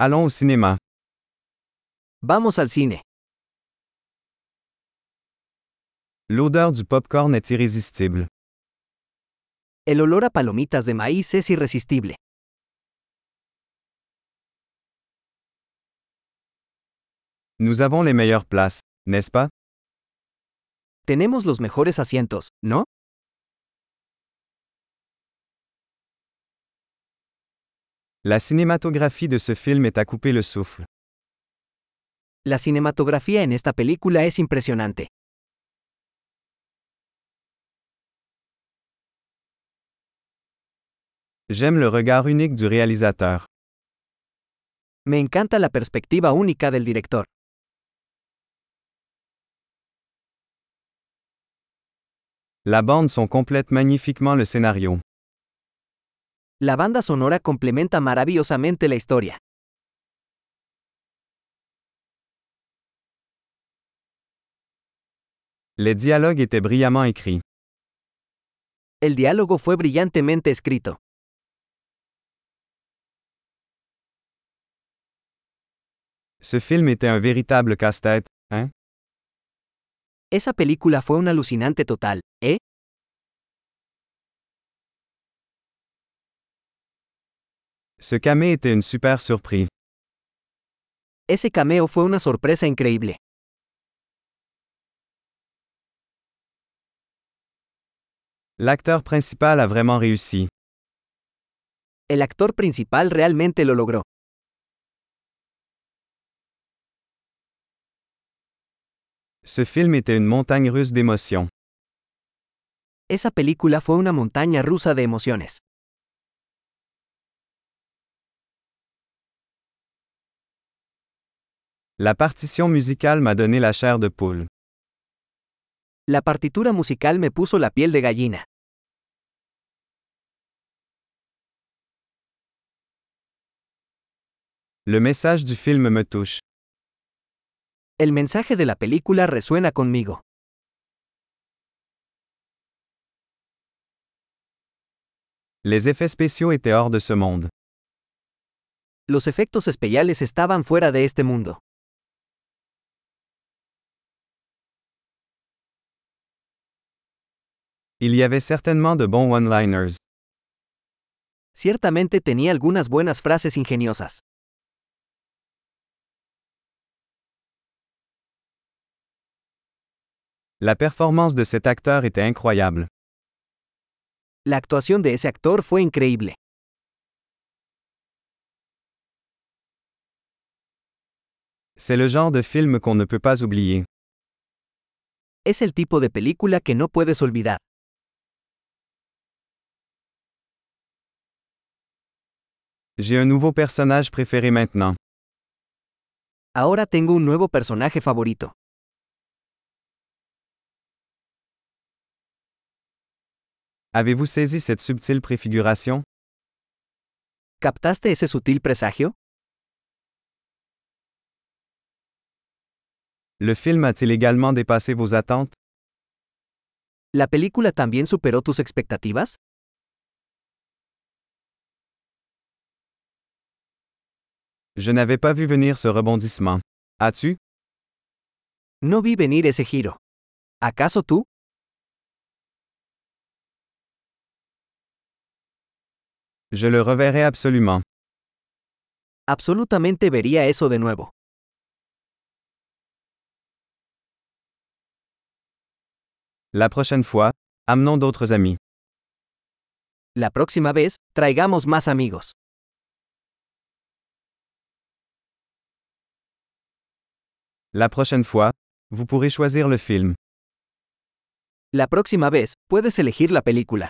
Allons au cinéma. Vamos al cine. L'odeur du popcorn est irrésistible. El olor a palomitas de maíz es irresistible. Nous avons les meilleures places, n'est-ce pas? Tenemos los mejores asientos, ¿no? La cinématographie de ce film est à couper le souffle. La cinematografía en esta película es impresionante. J'aime le regard unique du réalisateur. Me encanta la perspectiva única del director. La bande son complète magnifiquement le scénario. La banda sonora complementa maravillosamente la historia. Les dialogues étaient brillamment écrits. El diálogo fue brillantemente escrito. Ce film était un véritable casse-tête, hein? Esa película fue un alucinante total, ¿eh? Ce camé était une super surprise. Ese cameo fue una sorpresa increíble. L'acteur principal a vraiment réussi. El actor principal realmente lo logró. Ce film était une montagne russe d'émotions. Esa película fue una montaña rusa de emociones. La partition musicale m'a donné la chair de poule. La partitura musical me puso la piel de gallina. Le message du film me touche. El mensaje de la película resuena conmigo. Les effets spéciaux étaient hors de ce monde. Los efectos especiales estaban fuera de este mundo. Il y avait certainement de bons one-liners. Ciertamente tenía algunas buenas frases ingeniosas. La performance de cet acteur était incroyable. La actuación de ese actor fue increíble. C'est le genre de film qu'on ne peut pas oublier. Es el tipo de película que no puedes olvidar. J'ai un nouveau personnage préféré maintenant. Ahora tengo un nuevo personaje favorito. Avez-vous saisi cette subtile préfiguration? ¿Captaste ese sutil presagio? Le film a-t-il également dépassé vos attentes? ¿La película también superó tus expectativas? Je n'avais pas vu venir ce rebondissement. As-tu? No vi venir ese giro. ¿Acaso tú? Je le reverrai absolument. Absolutamente vería eso de nuevo. La prochaine fois, amenons d'autres amis. La próxima vez, traigamos más amigos. La prochaine fois, vous pourrez choisir le film. La próxima vez, puedes elegir la película.